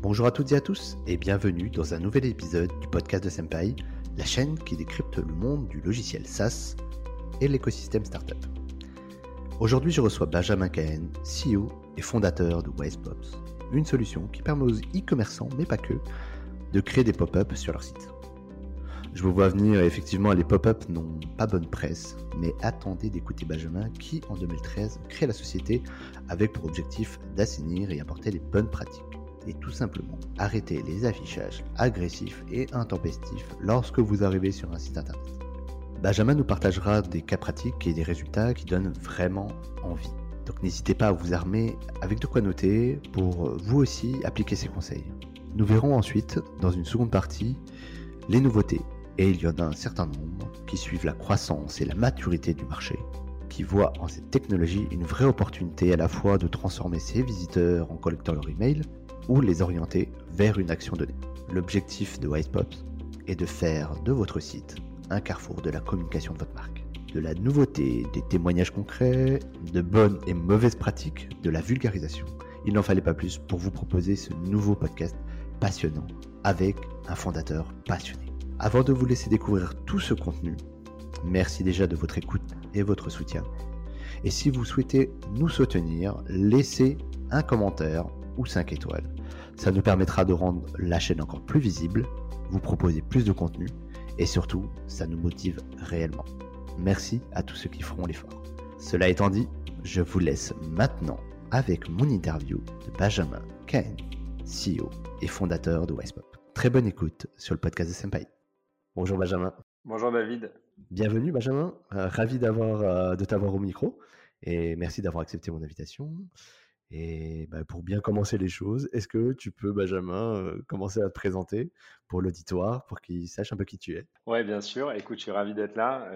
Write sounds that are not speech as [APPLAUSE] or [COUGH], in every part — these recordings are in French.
Bonjour à toutes et à tous et bienvenue dans un nouvel épisode du podcast de Senpai, la chaîne qui décrypte le monde du logiciel SaaS et l'écosystème startup. Aujourd'hui, je reçois Benjamin Cahen, CEO et fondateur de WisePops, une solution qui permet aux e-commerçants, mais pas que, de créer des pop-up sur leur site. Je vous vois venir, effectivement, les pop-up n'ont pas bonne presse, mais attendez d'écouter Benjamin qui, en 2013, crée la société avec pour objectif d'assainir et apporter les bonnes pratiques. Et tout simplement arrêter les affichages agressifs et intempestifs lorsque vous arrivez sur un site internet. Benjamin nous partagera des cas pratiques et des résultats qui donnent vraiment envie. Donc n'hésitez pas à vous armer avec de quoi noter pour vous aussi appliquer ces conseils. Nous verrons ensuite, dans une seconde partie, les nouveautés et il y en a un certain nombre qui suivent la croissance et la maturité du marché, qui voient en cette technologie une vraie opportunité à la fois de transformer ses visiteurs en collectant leur email ou les orienter vers une action donnée. L'objectif de WisePops est de faire de votre site un carrefour de la communication de votre marque. De la nouveauté, des témoignages concrets, de bonnes et mauvaises pratiques, de la vulgarisation. Il n'en fallait pas plus pour vous proposer ce nouveau podcast passionnant avec un fondateur passionné. Avant de vous laisser découvrir tout ce contenu, merci déjà de votre écoute et votre soutien. Et si vous souhaitez nous soutenir, laissez un commentaire ou 5 étoiles. Ça nous permettra de rendre la chaîne encore plus visible, vous proposer plus de contenu et surtout, ça nous motive réellement. Merci à tous ceux qui feront l'effort. Cela étant dit, je vous laisse maintenant avec mon interview de Benjamin Cahen, CEO et fondateur de Wisepop. Très bonne écoute sur le podcast de Senpai. Bonjour Benjamin. Bonjour David. Bienvenue Benjamin. Euh, ravi d'avoir, euh, de t'avoir au micro et merci d'avoir accepté mon invitation. Et bah, pour bien commencer les choses, est-ce que tu peux, Benjamin, euh, commencer à te présenter pour l'auditoire, pour qu'il sache un peu qui tu es? Oui, bien sûr. Écoute, je suis ravi d'être là.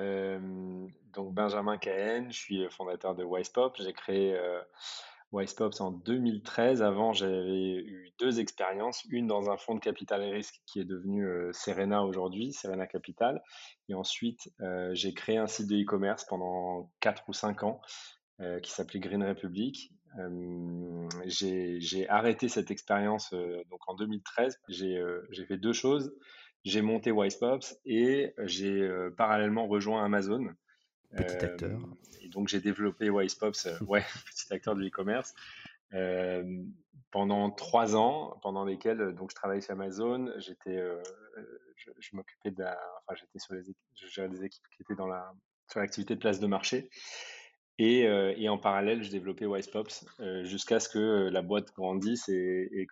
donc, Benjamin Cahen, je suis fondateur de Wisepop. J'ai créé WisePops en 2013. Avant, j'avais eu deux expériences, une dans un fonds de capital et risque qui est devenu euh, Serena aujourd'hui, Serena Capital. Et ensuite, euh, j'ai créé un site de e-commerce pendant 4 ou 5 ans euh, qui s'appelait Green Republic. J'ai arrêté cette expérience donc en 2013. J'ai fait deux choses. J'ai monté WisePops et j'ai parallèlement rejoint Amazon. Petit acteur. et donc j'ai développé WisePops, ouais, [LAUGHS] petit acteur de e-commerce, pendant trois ans, pendant lesquels donc je travaillais chez Amazon. J'étais, je, m'occupais de, enfin j'étais sur les, je gérais des équipes qui étaient dans la sur l'activité de place de marché. Et, et, en parallèle, je développais WisePops jusqu'à ce que la boîte grandisse et,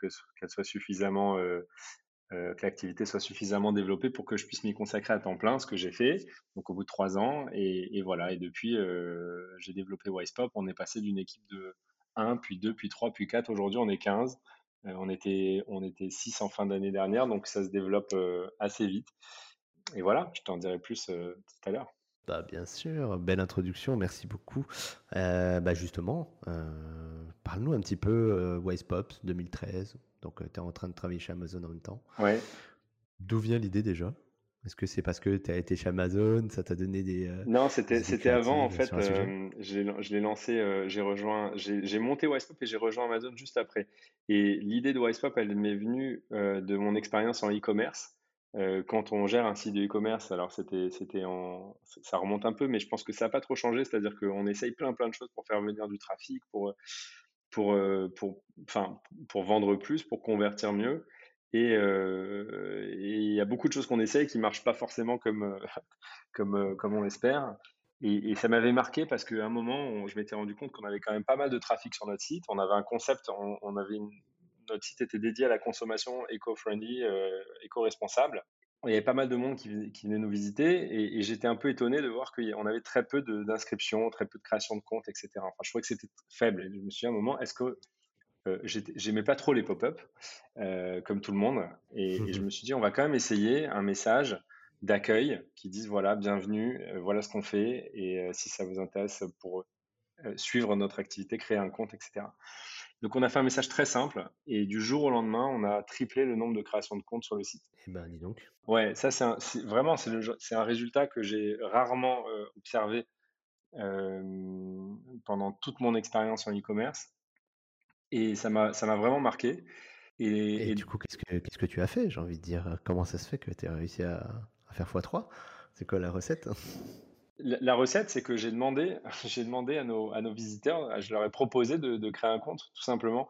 euh, que l'activité soit suffisamment développée pour que je puisse m'y consacrer à temps plein, ce que j'ai fait, donc au bout de trois ans. Et, voilà, et depuis, euh, j'ai développé WisePop. On est passé d'une équipe de 1, puis 2, puis 3, puis 4. Aujourd'hui, on est 15. Euh, on, était, on était 6 en fin d'année dernière, donc ça se développe assez vite. Et voilà, je t'en dirai plus tout à l'heure. Bah, bien sûr, belle introduction, merci beaucoup. bah justement, parle-nous un petit peu WisePop 2013, donc, tu es en train de travailler chez Amazon en même temps. Ouais. D'où vient l'idée déjà? Est-ce que c'est parce que tu as été chez Amazon, ça t'a donné des. Euh, non, c'était, c'était avant en fait. Euh, je l'ai lancé, euh, j'ai rejoint, j'ai monté Wisepop et j'ai rejoint Amazon juste après. Et l'idée de Wisepop, elle m'est venue de mon expérience en e-commerce. Quand on gère un site de e-commerce, alors c'était, c'était en, ça remonte un peu, mais je pense que ça n'a pas trop changé. C'est-à-dire qu'on essaye plein plein de choses pour faire venir du trafic, pour pour, euh, pour, enfin, pour vendre plus, pour convertir mieux. Euh, et il y a beaucoup de choses qu'on essaye qui ne marchent pas forcément comme, euh, [LAUGHS] comme, comme on l'espère. Et, ça m'avait marqué parce qu'à un moment, je m'étais rendu compte qu'on avait quand même pas mal de trafic sur notre site. On avait un concept, on, avait notre site était dédié à la consommation éco-friendly, éco-responsable il y avait pas mal de monde qui, venait nous visiter et, j'étais un peu étonné de voir qu'on avait très peu d'inscriptions, très peu de création de comptes, etc. Enfin, je trouvais que c'était faible. Et je me suis dit à un moment, est-ce que euh, j'aimais pas trop les pop-up, euh, comme tout le monde, et, je me suis dit, on va quand même essayer un message d'accueil qui dise voilà, bienvenue, euh, voilà ce qu'on fait, et si ça vous intéresse pour suivre notre activité, créer un compte, etc. Donc on a fait un message très simple et du jour au lendemain, on a triplé le nombre de créations de comptes sur le site. Eh ben, dis donc. Ouais, ça c'est vraiment c'est un résultat que j'ai rarement euh, observé euh, pendant toute mon expérience en e-commerce et ça m'a ça m'a vraiment marqué. Et, du coup, qu'est-ce que, qu'est-ce que tu as fait J'ai envie de dire, comment ça se fait que tu as réussi à, faire x3 C'est quoi la recette? La, recette, c'est que j'ai demandé, [LAUGHS] j'ai demandé à nos, visiteurs, je leur ai proposé de, créer un compte, tout simplement.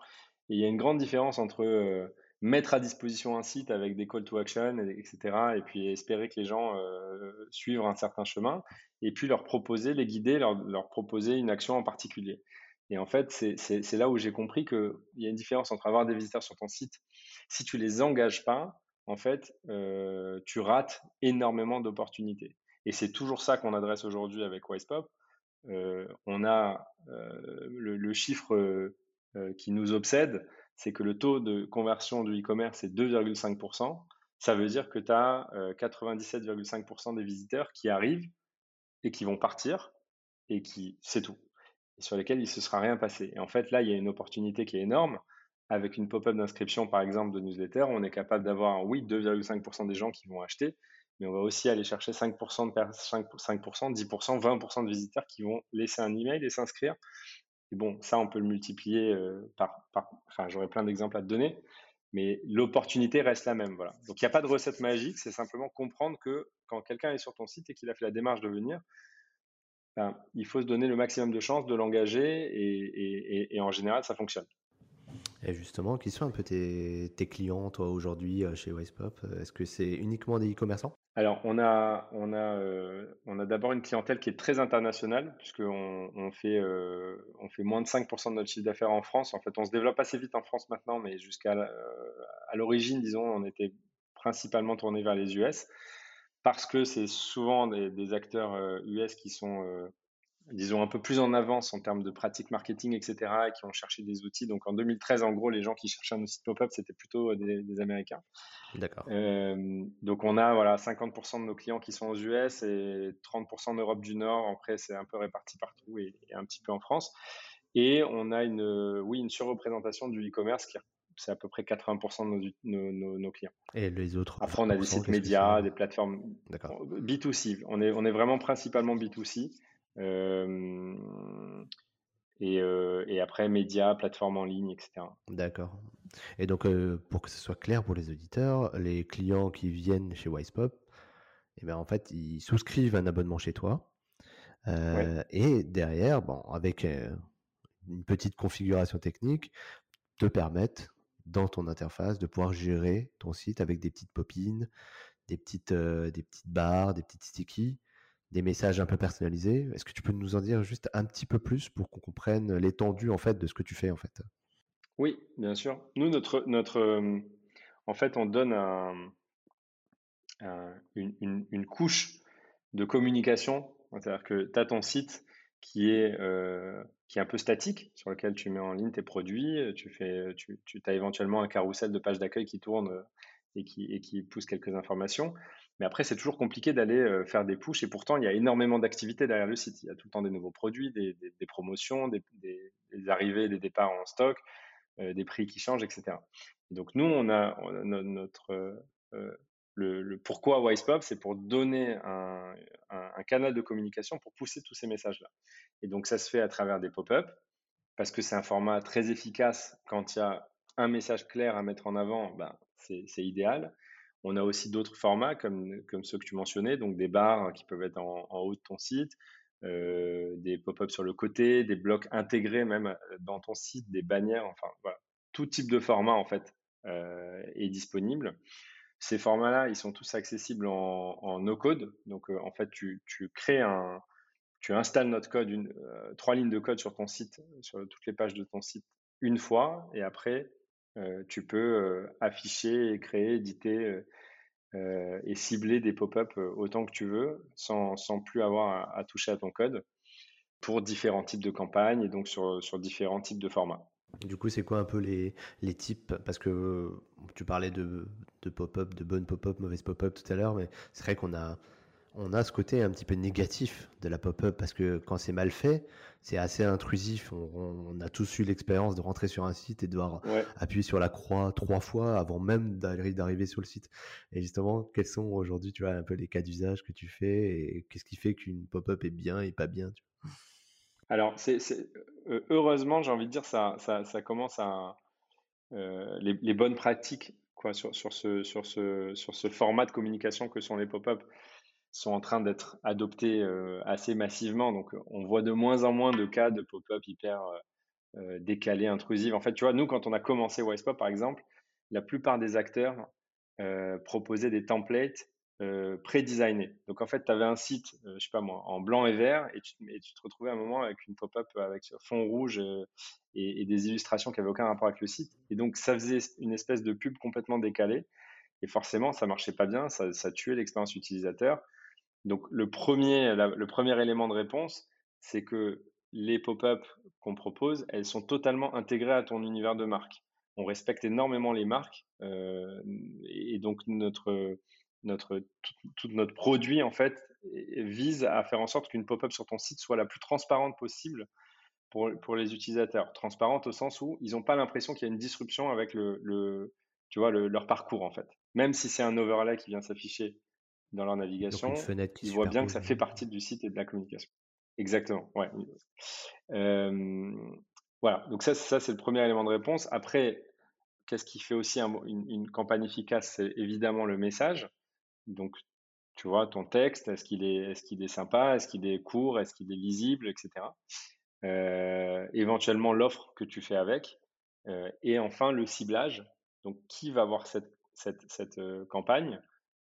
Et il y a une grande différence entre euh, mettre à disposition un site avec des call to action, etc., et puis espérer que les gens euh, suivent un certain chemin, et puis leur proposer, les guider, leur, leur proposer une action en particulier. Et en fait, c'est là où j'ai compris qu'il y a une différence entre avoir des visiteurs sur ton site. Si tu les engages pas, en fait, euh, tu rates énormément d'opportunités. Et c'est toujours ça qu'on adresse aujourd'hui avec WisePop. Euh, on a euh, le, chiffre qui nous obsède, c'est que le taux de conversion du e-commerce est 2,5%. Ça veut dire que tu as 97,5% des visiteurs qui arrivent et qui vont partir et qui, c'est tout sur lesquels il ne se sera rien passé. Et en fait, là, il y a une opportunité qui est énorme. Avec une pop-up d'inscription, par exemple, de newsletter, on est capable d'avoir, oui, 2,5% des gens qui vont acheter, mais on va aussi aller chercher 5%, de 5, 5% 10%, 20% de visiteurs qui vont laisser un email et s'inscrire. Et bon, ça, on peut le multiplier euh, par, Enfin, j'aurais plein d'exemples à te donner, mais l'opportunité reste la même. Voilà. Donc, il n'y a pas de recette magique, c'est simplement comprendre que quand quelqu'un est sur ton site et qu'il a fait la démarche de venir, il faut se donner le maximum de chances de l'engager et, en général, ça fonctionne. Et justement, qui sont un peu tes, clients, toi, aujourd'hui, euh, chez Wisepop Est-ce que c'est uniquement des e-commerçants? Alors, on a, on a, euh, on a d'abord une clientèle qui est très internationale, puisqu'on on fait, euh, on fait moins de 5% de notre chiffre d'affaires en France. En fait, on se développe assez vite en France maintenant, mais jusqu'à à l'origine, disons, on était principalement tourné vers les US parce que c'est souvent des, acteurs US euh, qui sont, euh, disons, un peu plus en avance en termes de pratiques marketing, etc., et qui ont cherché des outils. Donc en 2013, en gros, les gens qui cherchaient un site pop-up, c'était plutôt des, Américains. D'accord. Euh, donc on a voilà, 50% de nos clients qui sont aux US et 30% en Europe du Nord. Après, c'est un peu réparti partout et, et, un petit peu en France. Et on a une, oui, une surreprésentation du e-commerce qui c'est à peu près 80% de nos, clients. Et les autres Après, on a des sites médias, des plateformes B2C. On est, on est vraiment principalement B2C. Et, après, médias, plateformes en ligne, etc. D'accord. Et donc, pour que ce soit clair pour les auditeurs, les clients qui viennent chez Wisepop, eh ben, en fait, ils souscrivent un abonnement chez toi. Et derrière, bon, avec une petite configuration technique, te permettent dans ton interface de pouvoir gérer ton site avec des petites popines, des petites, euh, des petites barres, des petites stickies, des messages un peu personnalisés. Est-ce que tu peux nous en dire juste un petit peu plus pour qu'on comprenne l'étendue en fait de ce que tu fais en fait? Oui, bien sûr. Nous, notre, notre, euh, en fait, on donne une, couche de communication. C'est-à-dire que tu as ton site qui est, euh, qui est un peu statique, sur lequel tu mets en ligne tes produits. Tu, fais, tu, tu as éventuellement un carrousel de pages d'accueil qui tourne euh, et qui, et qui pousse quelques informations. Mais après, c'est toujours compliqué d'aller euh, faire des pushes et pourtant, il y a énormément d'activités derrière le site. Il y a tout le temps des nouveaux produits, des, promotions, des, arrivées, des départs en stock, des prix qui changent, etc. donc, nous, on a, notre, le, pourquoi WisePop, c'est pour donner un, canal de communication pour pousser tous ces messages-là. Et donc, ça se fait à travers des pop-up, parce que c'est un format très efficace quand il y a un message clair à mettre en avant, ben, c'est idéal. On a aussi d'autres formats comme, ceux que tu mentionnais, donc des barres qui peuvent être en, haut de ton site, euh, des pop-up sur le côté, des blocs intégrés même dans ton site, des bannières, enfin voilà. Tout type de format en fait euh, est disponible. Ces formats-là, ils sont tous accessibles en, no-code. Donc, euh, en fait, tu, crées un, tu installes notre code, une, euh, trois lignes de code sur ton site, sur toutes les pages de ton site, une fois, et après, euh, tu peux afficher, créer, éditer et cibler des pop-up autant que tu veux, sans, plus avoir à, toucher à ton code, pour différents types de campagnes et donc sur, sur différents types de formats. Du coup, c'est quoi un peu les, les types? Parce que tu parlais de, de pop-up, de bonnes pop-up, mauvaises pop-up tout à l'heure, mais c'est vrai qu'on a, on a ce côté un petit peu négatif de la pop-up parce que quand c'est mal fait, c'est assez intrusif. On, a tous eu l'expérience de rentrer sur un site et de devoir appuyer sur la croix trois fois avant même d'arriver sur le site. Et justement, quels sont aujourd'hui, tu vois, un peu les cas d'usage que tu fais et qu'est-ce qui fait qu'une pop-up est bien et pas bien Alors, c'est, heureusement, j'ai envie de dire, ça, ça, commence à, les, bonnes pratiques quoi, sur, sur, ce, sur, ce, sur ce format de communication que sont les pop-up sont en train d'être adoptés assez massivement. Donc, on voit de moins en moins de cas de pop-up hyper décalés, intrusifs. En fait, tu vois, nous, quand on a commencé Wisepop, par exemple, la plupart des acteurs proposaient des templates euh, pré-designé. Donc en fait, tu avais un site, euh, je sais pas moi, en blanc et vert, et tu, te retrouvais à un moment avec une pop-up avec fond rouge euh, et, des illustrations qui n'avaient aucun rapport avec le site. Et donc ça faisait une espèce de pub complètement décalée. Et forcément, ça marchait pas bien, ça tuait l'expérience utilisateur. Donc le premier, élément de réponse, c'est que les pop-up qu'on propose, elles sont totalement intégrées à ton univers de marque. On respecte énormément les marques et donc notre tout, notre produit en fait vise à faire en sorte qu'une pop-up sur ton site soit la plus transparente possible pour, pour les utilisateurs. Transparente au sens où ils n'ont pas l'impression qu'il y a une disruption avec le, le tu leur parcours en fait. Même si c'est un overlay qui vient s'afficher dans leur navigation, ils voient bien que ça fait partie du site et de la communication. Exactement, ouais. Euh, voilà, donc ça, ça c'est le premier élément de réponse. Après, qu'est-ce qui fait aussi une, une, campagne efficace C'est évidemment le message. Donc, tu vois, ton texte, est-ce qu'il est, est, qu'il est sympa, est-ce qu'il est court, est-ce qu'il est lisible, etc. Euh, éventuellement, l'offre que tu fais avec. Euh, et enfin, le ciblage. Donc, qui va voir cette, cette, euh, campagne?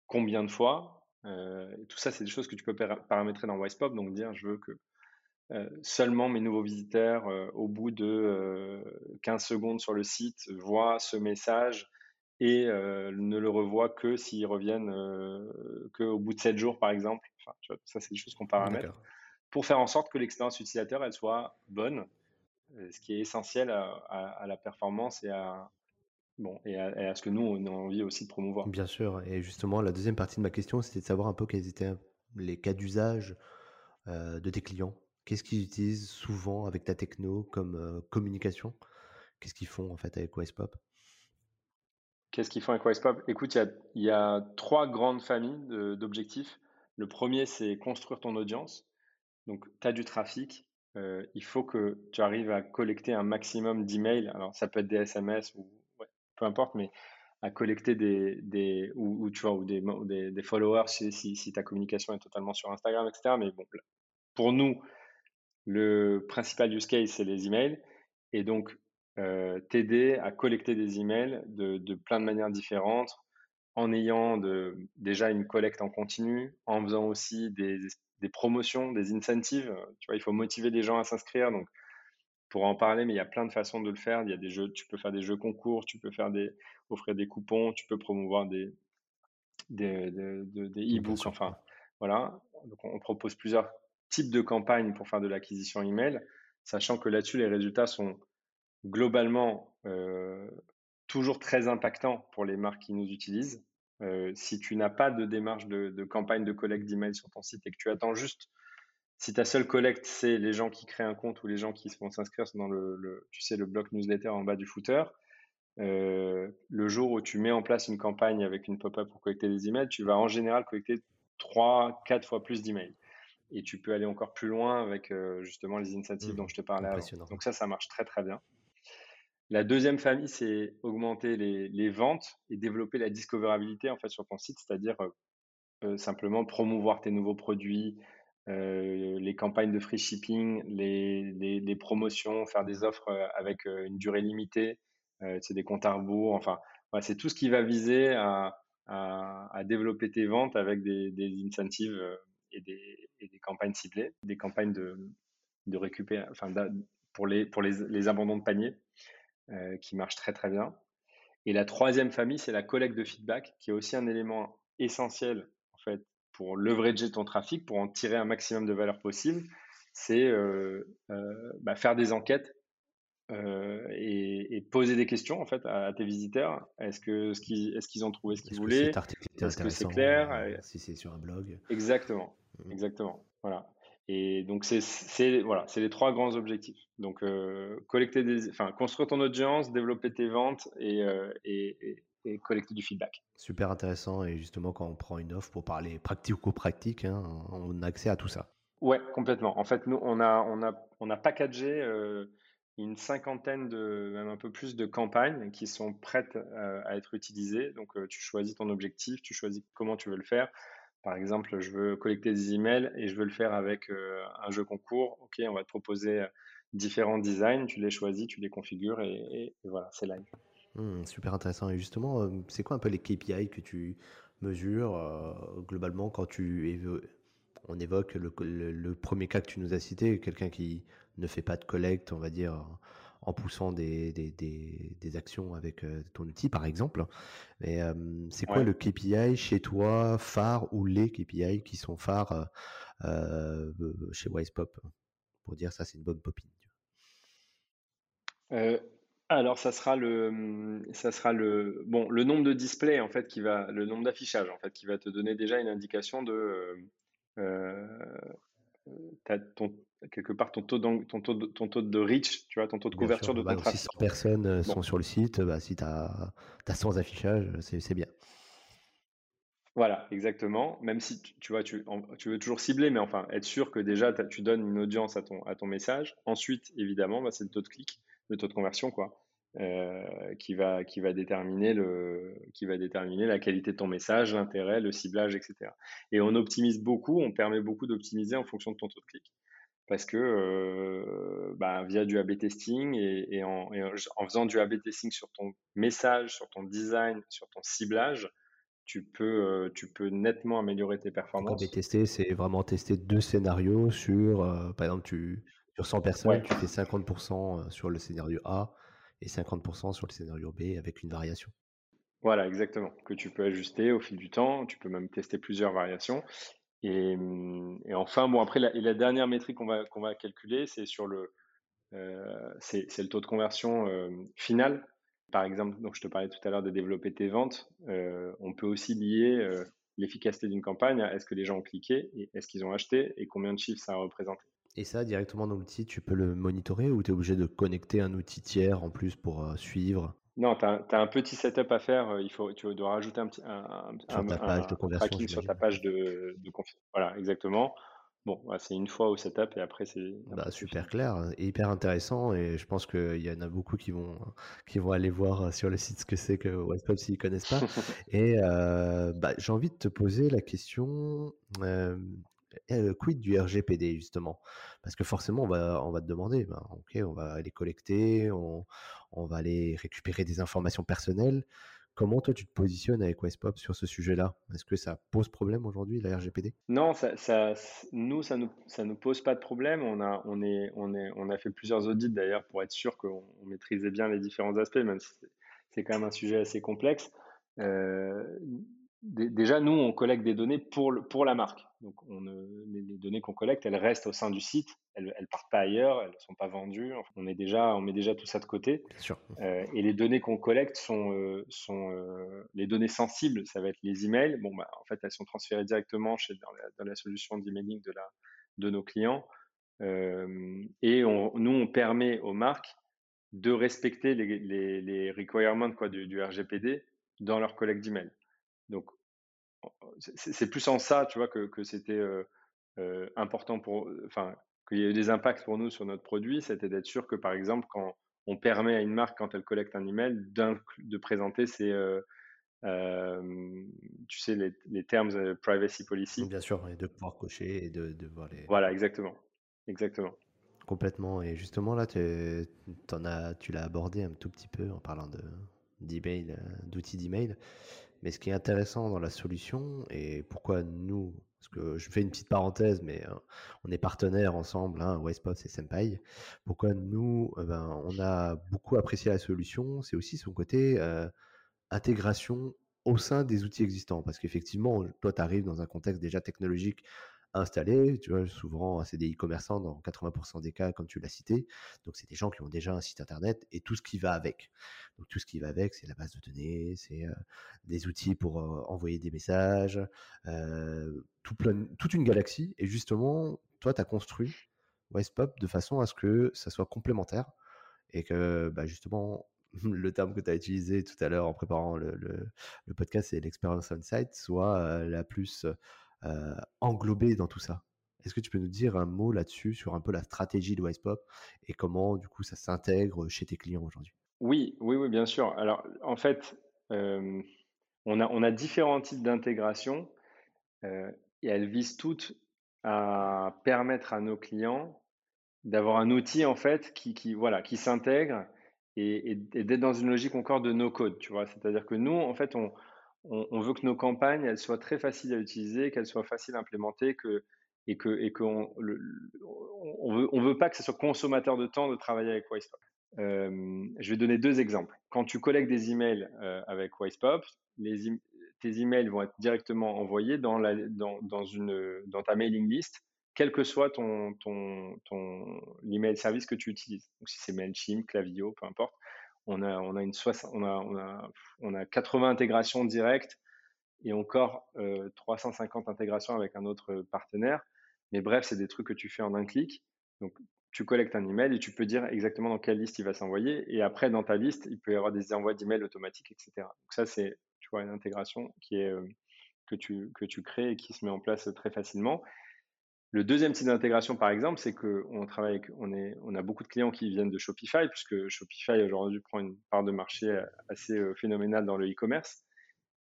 Combien de fois Tout ça, c'est des choses que tu peux paramétrer dans Wisepop. Donc, dire, je veux que seulement mes nouveaux visiteurs, au bout de 15 secondes sur le site, voient ce message et ne le revoient que s'ils reviennent qu'au bout de 7 jours, par exemple. Enfin, tu vois, ça, c'est des choses qu'on paramètre pour faire en sorte que l'expérience utilisateur, elle soit bonne, ce qui est essentiel à, la performance et à, bon, et à, ce que nous, on a envie aussi de promouvoir. Bien sûr. Et justement, la deuxième partie de ma question, c'était de savoir un peu quels étaient les cas d'usage de tes clients. Qu'est-ce qu'ils utilisent souvent avec ta techno comme communication? Qu'est-ce qu'ils font en fait avec Wisepop Qu'est-ce qu'ils font avec Wisepop Écoute, il y, a, trois grandes familles d'objectifs. Le premier, c'est construire ton audience. Donc, tu as du trafic. Euh, il faut que tu arrives à collecter un maximum d'emails. Alors, ça peut être des SMS ou peu importe, mais à collecter des, des ou, tu vois, ou des, des, followers si, ta communication est totalement sur Instagram, etc. Mais bon, pour nous, le principal use case, c'est les emails. Et donc, euh, t'aider à collecter des emails de, de, plein de manières différentes, en ayant déjà une collecte en continu, en faisant aussi des, des, promotions, des incentives. Tu vois, il faut motiver les gens à s'inscrire. Donc, pour en parler, mais il y a plein de façons de le faire. Il y a des jeux, tu peux faire des jeux concours, tu peux faire des, offrir des coupons, tu peux promouvoir des, des, des e-books. Enfin, voilà. Donc, on propose plusieurs types de campagnes pour faire de l'acquisition email, sachant que là-dessus, les résultats sont globalement euh, toujours très impactant pour les marques qui nous utilisent. Euh, si tu n'as pas de démarche de, campagne de collecte d'emails sur ton site et que tu attends juste, si ta seule collecte c'est les gens qui créent un compte ou les gens qui vont s'inscrire dans le, tu sais, le bloc newsletter en bas du footer, euh, le jour où tu mets en place une campagne avec une pop-up pour collecter des emails, tu vas en général collecter 3, 4 fois plus d'emails. Et tu peux aller encore plus loin avec justement les incentives mmh. dont je te parlais avant. Donc ça, ça marche très très bien. La deuxième famille, c'est augmenter les, ventes et développer la discoverabilité en fait sur ton site, c'est-à-dire euh, euh, simplement promouvoir tes nouveaux produits, euh, les campagnes de free shipping, les, promotions, faire des offres avec une durée limitée, c'est des comptes à rebours, enfin, c'est tout ce qui va viser à, développer tes ventes avec des, incentives et des, campagnes ciblées, des campagnes de, récupérer, enfin, pour les, pour les abandons de panier. Euh, qui marche très très bien. Et la troisième famille, c'est la collecte de feedback, qui est aussi un élément essentiel pour leverager ton trafic, pour en tirer un maximum de valeur possible. C'est euh, euh, bah, faire des enquêtes et, poser des questions en fait à, tes visiteurs. Est-ce que ce qu'ils est-ce qu'ils ont trouvé ce qu'ils voulaient? Est-ce que c'est clair? Si c'est sur un blog? Exactement, mmh. exactement. Voilà. Et donc, c'est voilà, les trois grands objectifs. Donc, euh, collecter des, enfin, construire ton audience, développer tes ventes et, euh, et, et, collecter du feedback. Super intéressant. Et justement, quand on prend une offre pour parler pratico-pratique, hein, on a accès à tout ça. Ouais, complètement. En fait, nous, on a, on a, on a packagé euh, une cinquantaine de, même un peu plus de campagnes qui sont prêtes euh, à être utilisées. Donc, euh, tu choisis ton objectif, tu choisis comment tu veux le faire. Par exemple, je veux collecter des emails et je veux le faire avec un jeu concours. Ok, on va te proposer différents designs, tu les choisis, tu les configures et, voilà, c'est live. Mmh, super intéressant. Et justement, c'est quoi un peu les KPI que tu mesures globalement quand tu on évoque le, premier cas que tu nous as cité, quelqu'un qui ne fait pas de collecte, on va dire, en poussant des, des, actions avec euh, ton outil, par exemple. Mais c'est quoi le KPI chez toi, phare, ou les KPI qui sont phares euh, euh, chez Wisepop? Pour dire ça, c'est une bonne popine. Alors, ça sera le, ça sera le, bon, le nombre de displays en fait qui va, le nombre d'affichages en fait qui va te donner déjà une indication de, ton, quelque part ton taux, ton, taux de, ton taux de reach, tu vois, ton taux de couverture de ton bah, Si 100 personnes euh, sont sur le site, bah, si tu as, as 100 affichages, c'est bien. Voilà, exactement. Même si tu, vois, tu, tu, veux toujours cibler, mais enfin, être sûr que déjà tu donnes une audience à ton, à ton message. Ensuite, évidemment, bah, c'est le taux de clic, le taux de conversion, quoi. Euh, qui, va, qui, va déterminer le, qui va déterminer la qualité de ton message, l'intérêt, le ciblage, etc. Et on optimise beaucoup, on permet beaucoup d'optimiser en fonction de ton taux de clic. Parce que euh, bah, via du A-B testing et, en, en, faisant du A-B testing sur ton message, sur ton design, sur ton ciblage, tu peux, euh, tu peux nettement améliorer tes performances. A-B tester, c'est vraiment tester deux scénarios sur, par exemple, tu, sur 100 personnes, tu fais 50% sur le scénario A et 50% sur le scénario B avec une variation. Voilà, exactement. Que tu peux ajuster au fil du temps. Tu peux même tester plusieurs variations. Et, enfin, bon, après, la, et la dernière métrique qu'on va, qu'on va calculer, c'est sur le, euh, c'est, le taux de conversion euh, final. Par exemple, donc je te parlais tout à l'heure de développer tes ventes. Euh, on peut aussi lier l'efficacité d'une campagne à est-ce que les gens ont cliqué, et est-ce qu'ils ont acheté et combien de chiffres ça a représenté. Et ça, directement dans l'outil, tu peux le monitorer ou tu es obligé de connecter un outil tiers en plus pour euh, suivre? Non, tu as, un petit setup à faire. Euh, il faut, tu dois rajouter un petit un, sur ta page de conversion, tracking sur ta page de, de Voilà, exactement. Bon, c'est une fois au setup et après c'est. Bah, super clair et hyper intéressant et je pense qu'il y en a beaucoup qui vont qui vont aller voir euh, sur le site ce que c'est que WhatsApp s'ils connaissent pas. [LAUGHS] et bah, j'ai envie de te poser la question quid du RGPD justement? Parce que forcément, on va, on va te demander, ben, ok, on va aller collecter, on, on, va aller récupérer des informations personnelles. Comment toi tu te positionnes avec Westpop sur ce sujet-là? Est-ce que ça pose problème aujourd'hui la RGPD Non, ça, nous ça nous ça nous pose pas de problème. On a on est on est on a fait plusieurs audits d'ailleurs pour être sûr qu'on maîtrisait bien les différents aspects, même si c'est quand même un sujet assez complexe. Euh, déjà, nous, on collecte des données pour, le, pour la marque. Donc, on, les, données qu'on collecte, elles restent au sein du site. Elles, elles partent pas ailleurs. Elles ne sont pas vendues. on est déjà, on met déjà tout ça de côté. Sûr. Euh, et les données qu'on collecte sont, euh, sont euh, les données sensibles. Ça va être les emails. Bon, bah, en fait, elles sont transférées directement chez, dans, la, dans la solution d'emailing de, la, de nos clients. et on, nous, on permet aux marques de respecter les, les, les requirements quoi, du, du RGPD dans leur collecte d'emails. Donc, c'est plus en ça, tu vois, que, que c'était euh, euh, important pour, enfin, qu'il y ait eu des impacts pour nous sur notre produit, c'était d'être sûr que, par exemple, quand on permet à une marque, quand elle collecte un email, de présenter ses, euh, tu sais, les, les termes privacy policy. Bien sûr, et de pouvoir cocher et de, de voir les. Voilà, exactement, exactement. Complètement. Et justement, là, tu, en as, tu l'as abordé un tout petit peu en parlant de d'email, d'outils d'email. Mais ce qui est intéressant dans la solution, et pourquoi nous, parce que je fais une petite parenthèse, mais euh, on est partenaires ensemble, hein, et Senpai, pourquoi nous, eh ben, on a beaucoup apprécié la solution, c'est aussi son côté euh, intégration au sein des outils existants. Parce qu'effectivement, toi, tu arrives dans un contexte déjà technologique installé. Tu vois, souvent, c'est des e-commerçants dans 80% des cas, comme tu l'as cité. Donc, c'est des gens qui ont déjà un site internet et tout ce qui va avec. Donc, tout ce qui va avec, c'est la base de données, c'est euh, des outils pour euh, envoyer des messages, euh, tout plein, toute une galaxie. Et justement, toi, tu as construit Westpop de façon à ce que ça soit complémentaire et que, bah, justement, [LAUGHS] le terme que tu as utilisé tout à l'heure en préparant le, le podcast, c'est l'expérience on-site, soit la plus euh, englobé dans tout ça Est-ce que tu peux nous dire un mot là-dessus sur un peu la stratégie de Wisepop et comment du coup ça s'intègre chez tes clients aujourd'hui? Oui, oui, oui, bien sûr. Alors en fait, on, a, on a différents types d'intégration et elles visent toutes à permettre à nos clients d'avoir un outil en fait qui, voilà, qui s'intègre et, d'être dans une logique encore de no-code, tu vois. C'est-à-dire que nous, en fait, on, on, veut que nos campagnes elles soient très faciles à utiliser, qu'elles soient faciles à implémenter, et que et veut pas que ce soit consommateur de temps de travailler avec Wisepop. Euh, je vais donner deux exemples. Quand tu collectes des emails euh, avec Wisepop, les tes emails vont être directement envoyés dans ta mailing list quel que soit ton, ton, l'email service que tu utilises. Donc, si c'est Mailchimp, Clavio, peu importe, on a, on a, une on a, on a, on a 80 intégrations directes et encore 350 euh, intégrations avec un autre partenaire. Mais bref, c'est des trucs que tu fais en un clic. Donc, tu collectes un email et tu peux dire exactement dans quelle liste il va s'envoyer. Et après, dans ta liste, il peut y avoir des envois d'emails automatiques, etc. Donc, ça, c'est, tu vois, une intégration qui est, euh, que, tu, que tu crées et qui se met en place très facilement. Le deuxième type d'intégration, par exemple, c'est qu'on on, on a beaucoup de clients qui viennent de Shopify, puisque Shopify aujourd'hui prend une part de marché assez euh, phénoménale dans le e-commerce.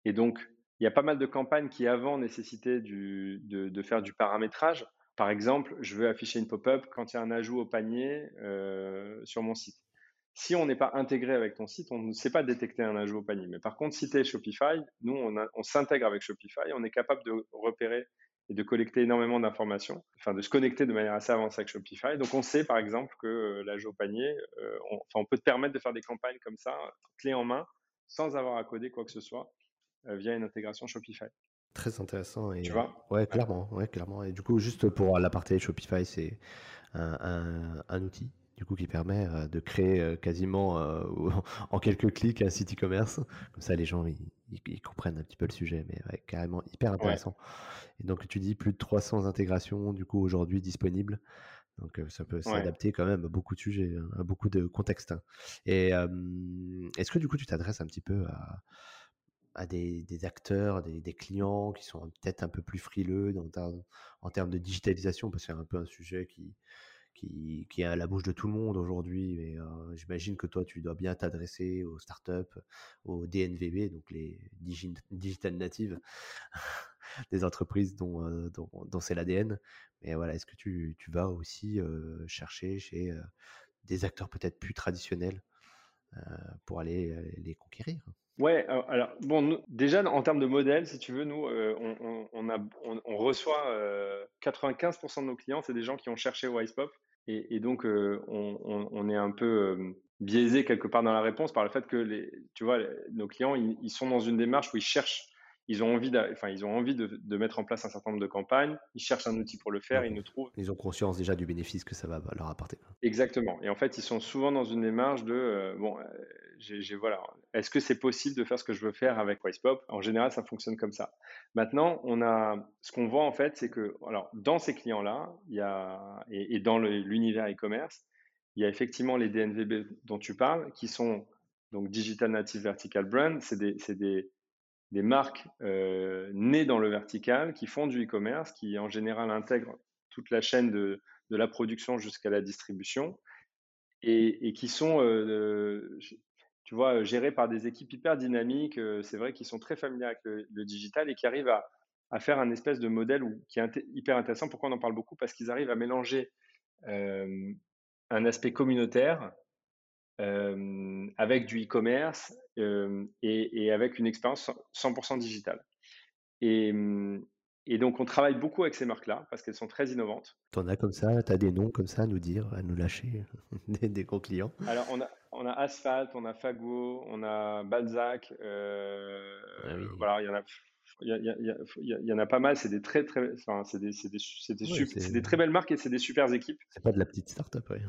Et donc, il y a pas mal de campagnes qui avant nécessitaient de, faire du paramétrage. Par exemple, je veux afficher une pop-up quand il y a un ajout au panier euh, sur mon site. Si on n'est pas intégré avec ton site, on ne sait pas détecter un ajout au panier. Mais par contre, si tu es Shopify, nous, on s'intègre avec Shopify, on est capable de repérer et de collecter énormément d'informations, enfin de se connecter de manière assez avancée avec Shopify. Donc on sait par exemple que euh, la au panier, euh, on, enfin, on peut te permettre de faire des campagnes comme ça, clé en main, sans avoir à coder quoi que ce soit, euh, via une intégration Shopify. Très intéressant. Et, tu vois? Ouais, clairement, ouais, clairement. Et du coup, juste pour la partie Shopify, c'est un, un, un outil du coup qui permet de créer quasiment euh, [LAUGHS] en quelques clics un site e-commerce. Comme ça, les gens ils, comprennent un petit peu le sujet, mais carrément hyper intéressant. Et donc tu dis plus de 300 intégrations du coup aujourd'hui disponibles. Donc ça peut s'adapter quand même à beaucoup de sujets, hein, à beaucoup de contextes. Hein. Et est-ce que du coup tu t'adresses un petit peu à, à des, acteurs, des, clients qui sont peut-être un peu plus frileux dans, en termes de digitalisation, parce que c'est un peu un sujet qui, qui, est à la bouche de tout le monde aujourd'hui. Mais euh, j'imagine que toi, tu dois bien t'adresser aux startups, aux DNVB, donc les digital natives [LAUGHS] des entreprises dont, euh, dont, c'est l'ADN. Mais voilà, est-ce que tu, tu, vas aussi euh, chercher chez des acteurs peut-être plus traditionnels pour aller les conquérir? Ouais, alors bon, déjà en termes de modèle, si tu veux, nous, on, on, a, on, reçoit 95% de nos clients, c'est des gens qui ont cherché Wisepop et, donc, euh, on, est un peu euh, biaisé quelque part dans la réponse par le fait que les, tu vois, nos clients, ils, sont dans une démarche où ils cherchent, ils ont envie, enfin, ils ont envie de, mettre en place un certain nombre de campagnes, ils cherchent un outil pour le faire, ils nous trouvent. Ils ont conscience déjà du bénéfice que ça va leur apporter. Exactement. Et en fait, ils sont souvent dans une démarche de, euh, bon, j'ai, voilà, est-ce que c'est possible de faire ce que je veux faire avec Wisepop? En général, ça fonctionne comme ça. Maintenant, on a, ce qu'on voit en fait, c'est que, alors, dans ces clients-là, il y a, et, dans l'univers e-commerce, il y a effectivement les DNVB dont tu parles, qui sont donc Digital Native Vertical Brand. C'est des, des, des, marques euh, nées dans le vertical qui font du e-commerce, qui en général intègrent toute la chaîne de, de la production jusqu'à la distribution et, qui sont, euh, tu vois, euh, gérés par des équipes hyper dynamiques. Euh, c'est vrai qu'ils sont très familiers avec le, digital et qui arrivent à, faire un espèce de modèle qui est hyper intéressant. Pourquoi on en parle beaucoup? Parce qu'ils arrivent à mélanger euh, un aspect communautaire avec du e-commerce et, avec une expérience 100% digitale. Et, et donc, on travaille beaucoup avec ces marques-là parce qu'elles sont très innovantes. Tu en as comme ça, tu as des noms comme ça à nous dire, à nous lâcher, [LAUGHS] des, des gros clients? Alors, on a, on a Asphalt, on a Fago, on a Balzac. Euh, ah voilà, il y en a. Il y, en a pas mal, c'est des très très, enfin, c'est des, c'est des, c'est des, des, très belles marques et c'est des super équipes. C'est pas de la petite start-up, ouais.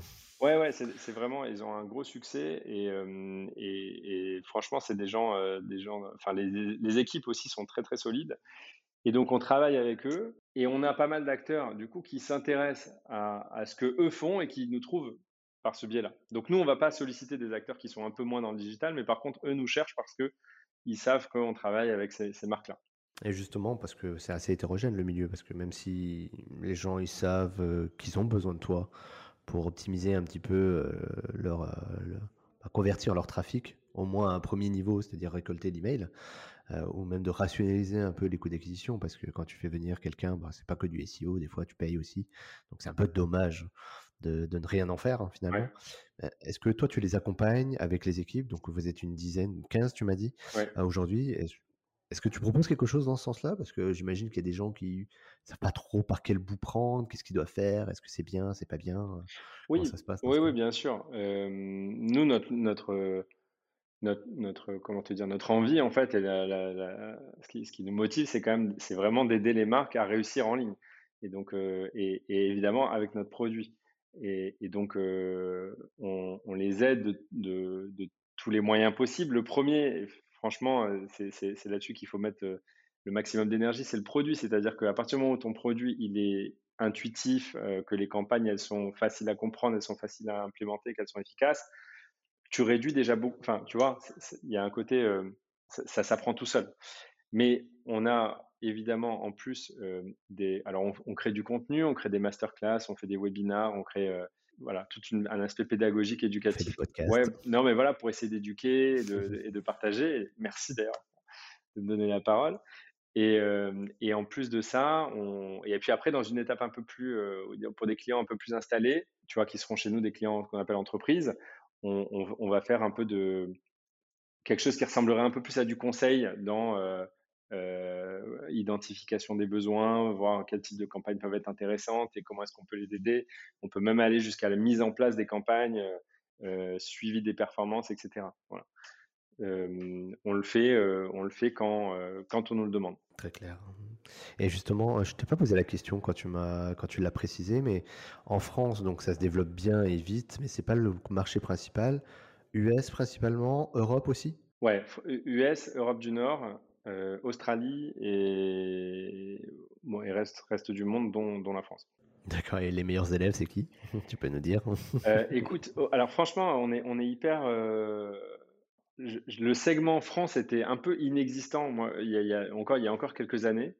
Ouais, ouais, c'est vraiment, ils ont un gros succès et, euh, et, et franchement, c'est des gens, euh, des gens, enfin, les, les, équipes aussi sont très très solides. Et donc, on travaille avec eux et on a pas mal d'acteurs, du coup, qui s'intéressent à, à, ce que eux font et qui nous trouvent par ce biais-là. Donc nous, on ne va pas solliciter des acteurs qui sont un peu moins dans le digital, mais par contre, eux nous cherchent parce qu'ils savent qu'on travaille avec ces, marques-là. Et justement, parce que c'est assez hétérogène le milieu, parce que même si les gens ils savent euh, qu'ils ont besoin de toi pour optimiser un petit peu euh, leur, euh, bah, convertir leur trafic, au moins à un premier niveau, c'est-à-dire récolter l'email, ou même de rationaliser un peu les coûts d'acquisition, parce que quand tu fais venir quelqu'un, bah, c'est pas que du SEO, des fois tu payes aussi, donc c'est un peu dommage de, ne rien en faire hein, finalement. Est-ce que toi tu les accompagnes avec les équipes? Donc vous êtes une dizaine, 15 tu m'as dit aujourd'hui. Est-ce que tu proposes quelque chose dans ce sens-là? Parce que j'imagine qu'il y a des gens qui ne savent pas trop par quel bout prendre, qu'est-ce qu'ils doivent faire, est-ce que c'est bien, c'est pas bien Oui, Comment ça se passe oui, oui, bien sûr. nous, notre, notre, notre, comment te dire, notre envie, en fait, et ce, qui, ce, qui, nous motive, c'est quand même, c'est vraiment d'aider les marques à réussir en ligne. Et donc, et, évidemment, avec notre produit. Et, donc, on, les aide de, de, de, tous les moyens possibles. Le premier, franchement, euh, c'est là-dessus qu'il faut mettre euh, le maximum d'énergie, c'est le produit. C'est-à-dire qu'à partir du moment où ton produit il est intuitif, euh, que les campagnes elles sont faciles à comprendre, elles sont faciles à implémenter, qu'elles sont efficaces, tu réduis déjà beaucoup. Enfin, tu vois, il y a un côté, ça, s'apprend tout seul. Mais on a évidemment en plus des. Alors, on, on, crée du contenu, on crée des masterclass, on fait des webinars, on crée voilà, tout un aspect pédagogique, éducatif. Ouais, non, mais voilà, pour essayer d'éduquer et de, partager. merci d'ailleurs de me donner la parole. Et, euh, et, en plus de ça, on, et puis après, dans une étape un peu plus, euh, pour des clients un peu plus installés, tu vois, qui seront chez nous des clients qu'on appelle entreprises, on, on, va faire un peu de quelque chose qui ressemblerait un peu plus à du conseil dans euh, euh, identification des besoins, voir quel type de campagnes peuvent être intéressantes et comment est-ce qu'on peut les aider. On peut même aller jusqu'à la mise en place des campagnes, euh, suivi des performances, etc. Voilà. Euh, on le fait, on le fait quand, quand on nous le demande. Très clair. Et justement, je t'ai pas posé la question quand tu m'as quand tu l'as précisé, mais en France, donc ça se développe bien et vite, mais c'est pas le marché principal. US principalement, Europe aussi? Ouais, US, Europe du Nord, euh, Australie et, bon, et reste, reste du monde, dont, dont la France. D'accord, et les meilleurs élèves, c'est qui? [LAUGHS] Tu peux nous dire euh, Écoute, oh, alors franchement, on est, on est hyper. Euh, le segment France était un peu inexistant moi, il, y a, encore, il y a encore quelques années.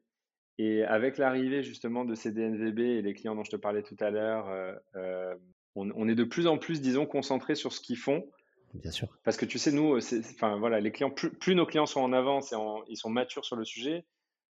Et avec l'arrivée justement de ces DNVB et les clients dont je te parlais tout à l'heure, on, on, est de plus en plus, disons, concentré sur ce qu'ils font Bien sûr. Parce que tu sais, nous, enfin voilà, les clients, plus, nos clients sont en avance et ils sont matures sur le sujet,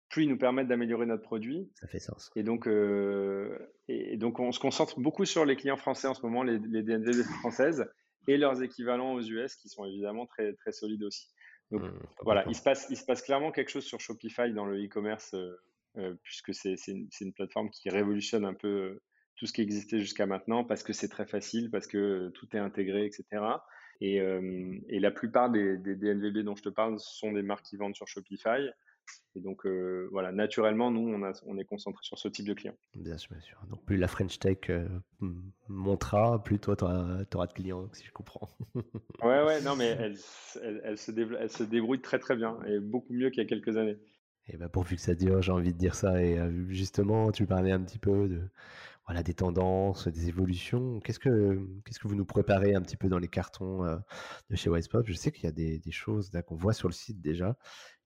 plus ils nous permettent d'améliorer notre produit. Ça fait sens. Et donc, euh, et donc, on se concentre beaucoup sur les clients français en ce moment, les, les françaises et leurs équivalents aux US qui sont évidemment très, très solides aussi. Donc mmh, voilà, il se, passe, il se passe clairement quelque chose sur Shopify dans le e-commerce, euh, euh, puisque c'est une, une, plateforme qui révolutionne un peu tout ce qui existait jusqu'à maintenant, parce que c'est très facile, parce que tout est intégré, etc. Euh, et, la plupart des, des, DNVB dont je te parle sont des marques qui vendent sur Shopify. Et donc, euh, voilà, naturellement, nous, on, a, on, est concentré sur ce type de clients. Bien sûr, bien sûr. Donc, plus la French Tech euh, montera, plus toi, tu auras, de clients, si je comprends. ouais, ouais, non, mais [LAUGHS] elle, elle, se elle, se débrouille très, très bien et beaucoup mieux qu'il y a quelques années. Et bah pourvu que ça dure, j'ai envie de dire ça. Et justement, tu parlais un petit peu de, voilà, des tendances, des évolutions. Qu'est-ce que, qu'est-ce que vous nous préparez un petit peu dans les cartons euh, de chez Wisepop Je sais qu'il y a des, des choses qu'on voit sur le site déjà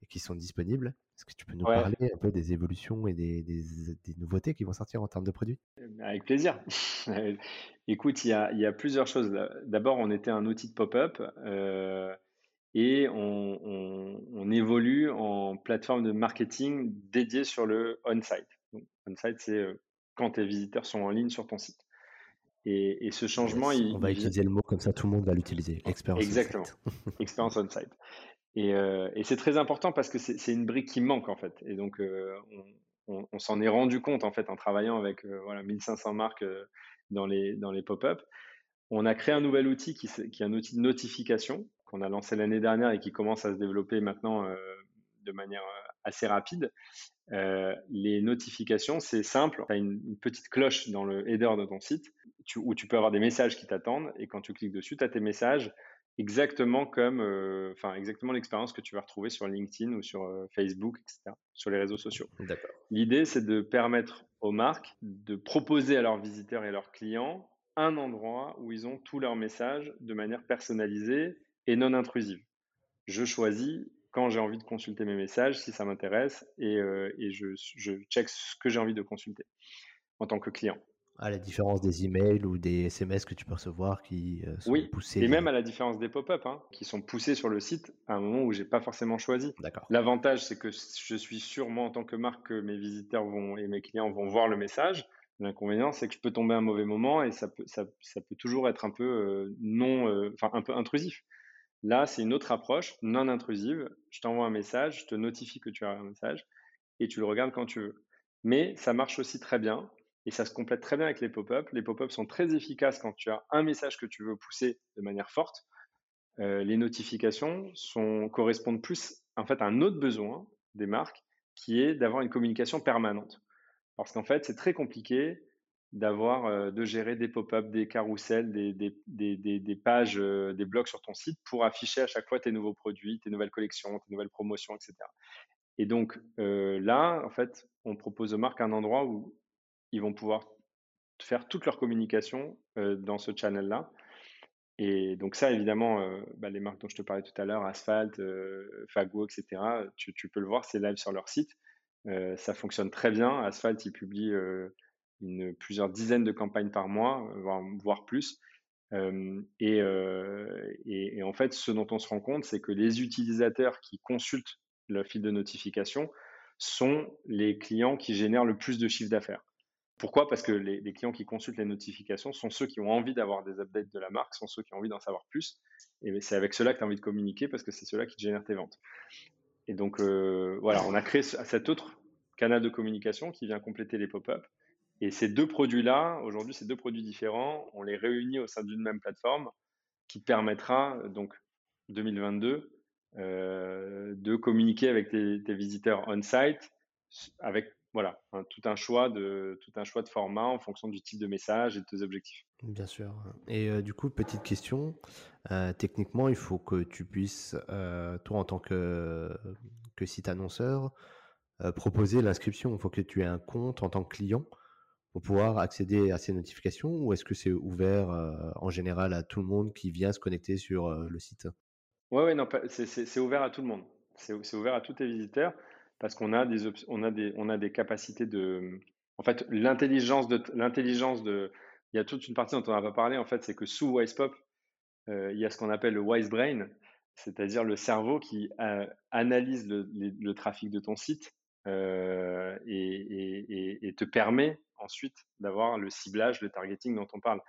et qui sont disponibles. Est-ce que tu peux nous parler un peu des évolutions et des, des, des, nouveautés qui vont sortir en termes de produits? Avec plaisir. [LAUGHS] Écoute, il y, a, il y, a, plusieurs choses. D'abord, on était un outil de pop-up euh, et on, on, on, évolue en plateforme de marketing dédiée sur le on-site. On-site, c'est euh, quand tes visiteurs sont en ligne sur ton site. Et, ce changement, il, on va utiliser le mot comme ça, tout le monde va l'utiliser. Expérience Exactement. [LAUGHS] Expérience on-site. Et, euh, et c'est très important parce que c'est une brique qui manque en fait. Et donc, euh, on, s'en est rendu compte en fait en travaillant avec euh, voilà, 1500 marques dans les, dans les pop-up. On a créé un nouvel outil qui, qui est un outil de notification qu'on a lancé l'année dernière et qui commence à se développer maintenant de manière assez rapide. Euh, les notifications, c'est simple. Tu as une, petite cloche dans le header de ton site où tu peux avoir des messages qui t'attendent. Et quand tu cliques dessus, tu as tes messages exactement comme, euh, exactement l'expérience que tu vas retrouver sur LinkedIn ou sur euh, Facebook, etc., sur les réseaux sociaux. L'idée, c'est de permettre aux marques de proposer à leurs visiteurs et leurs clients un endroit où ils ont tous leurs messages de manière personnalisée et non intrusive. Je choisis quand j'ai envie de consulter mes messages, si ça m'intéresse, et, et je, je check ce que j'ai envie de consulter en tant que client. À la différence des emails ou des SMS que tu peux recevoir qui euh, sont oui, poussés. Et même à la différence des pop-up, hein, qui sont poussés sur le site à un moment où j'ai pas forcément choisi. D'accord. L'avantage, c'est que je suis sûr, moi, en tant que marque, que mes visiteurs vont et mes clients vont voir le message. L'inconvénient, c'est que je peux tomber à un mauvais moment et ça peut, ça, ça peut toujours être un peu euh, non, euh, enfin un peu intrusif. Là, c'est une autre approche, non intrusive. Je t'envoie un message, je te notifie que tu as un message et tu le regardes quand tu veux. Mais ça marche aussi très bien et ça se complète très bien avec les pop-up. Les pop-up sont très efficaces quand tu as un message que tu veux pousser de manière forte. Euh, les notifications correspondent plus en fait à un autre besoin des marques qui est d'avoir une communication permanente. Parce qu'en fait, c'est très compliqué d'avoir, de gérer des pop-up, des carousels, des, pages, des blogs sur ton site pour afficher à chaque fois tes nouveaux produits, tes nouvelles collections, tes nouvelles promotions, etc. Et donc là, en fait, on propose aux marques un endroit où ils vont pouvoir faire toute leur communication dans ce channel-là. Et donc ça, évidemment, bah, les marques dont je te parlais tout à l'heure, Asphalt, Fago, etc., tu, peux le voir, c'est live sur leur site. ça fonctionne très bien. Asphalt, ils publient plusieurs dizaines de campagnes par mois, voire, plus. et, et, en fait, ce dont on se rend compte, c'est que les utilisateurs qui consultent le fil de notification sont les clients qui génèrent le plus de chiffre d'affaires. Pourquoi? Parce que les, clients qui consultent les notifications sont ceux qui ont envie d'avoir des updates de la marque, sont ceux qui ont envie d'en savoir plus. Et c'est avec cela que tu as envie de communiquer parce que c'est cela qui génère tes ventes. Et donc, euh, voilà, on a créé cet autre canal de communication qui vient compléter les pop-up. Et ces deux produits-là, aujourd'hui, ces deux produits différents, on les réunit au sein d'une même plateforme qui permettra, donc 2022, euh, de communiquer avec tes, visiteurs on-site avec voilà, tout, un choix de, tout un choix de format en fonction du type de message et de tes objectifs. Bien sûr. Et euh, du coup, petite question, euh, techniquement, il faut que tu puisses, toi en tant que, que site annonceur, proposer l'inscription. Il faut que tu aies un compte en tant que client pouvoir accéder à ces notifications ou est-ce que c'est ouvert en général à tout le monde qui vient se connecter sur le site? Oui, ouais, non, c'est ouvert à tout le monde. C'est ouvert à tous tes visiteurs parce qu'on a des, on a des, on a des capacités de, en fait, l'intelligence de, l'intelligence de, il y a toute une partie dont on n'a pas parlé, en fait, c'est que sous WisePop, euh, il y a ce qu'on appelle le Wise Brain, c'est-à-dire le cerveau qui euh, analyse le, trafic de ton site euh, et, te permet ensuite d'avoir le ciblage, le targeting dont on parle.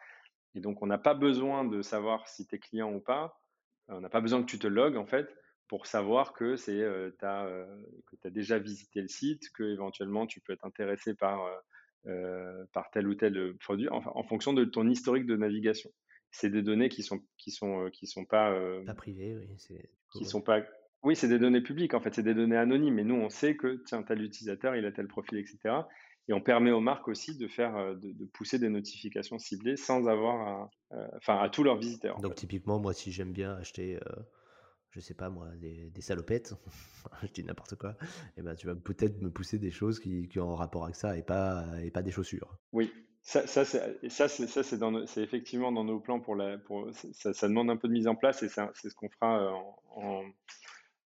Et donc, on n'a pas besoin de savoir si tu es client ou pas. On n'a pas besoin que tu te logs, en fait pour savoir que c'est euh, euh, que tu as déjà visité le site, que éventuellement tu peux être intéressé par euh, par tel ou tel produit en, en, fonction de ton historique de navigation. C'est des données qui sont qui sont qui sont pas pas privées, oui, qui sont pas oui, c'est des données publiques en fait, c'est des données anonymes. Mais nous, on sait que tiens, tel utilisateur, il a tel profil, etc. Et on permet aux marques aussi de faire, de, de pousser des notifications ciblées sans avoir, enfin, à, tous leurs visiteurs. Donc typiquement, moi, si j'aime bien acheter je sais pas moi, des, salopettes, [LAUGHS] je dis n'importe quoi, et eh ben tu vas peut-être me pousser des choses qui, qui, ont rapport avec ça et pas, et pas des chaussures. Oui, ça, ça c'est effectivement dans nos plans pour la, pour, ça, ça, demande un peu de mise en place et c'est ce qu'on fera euh, en,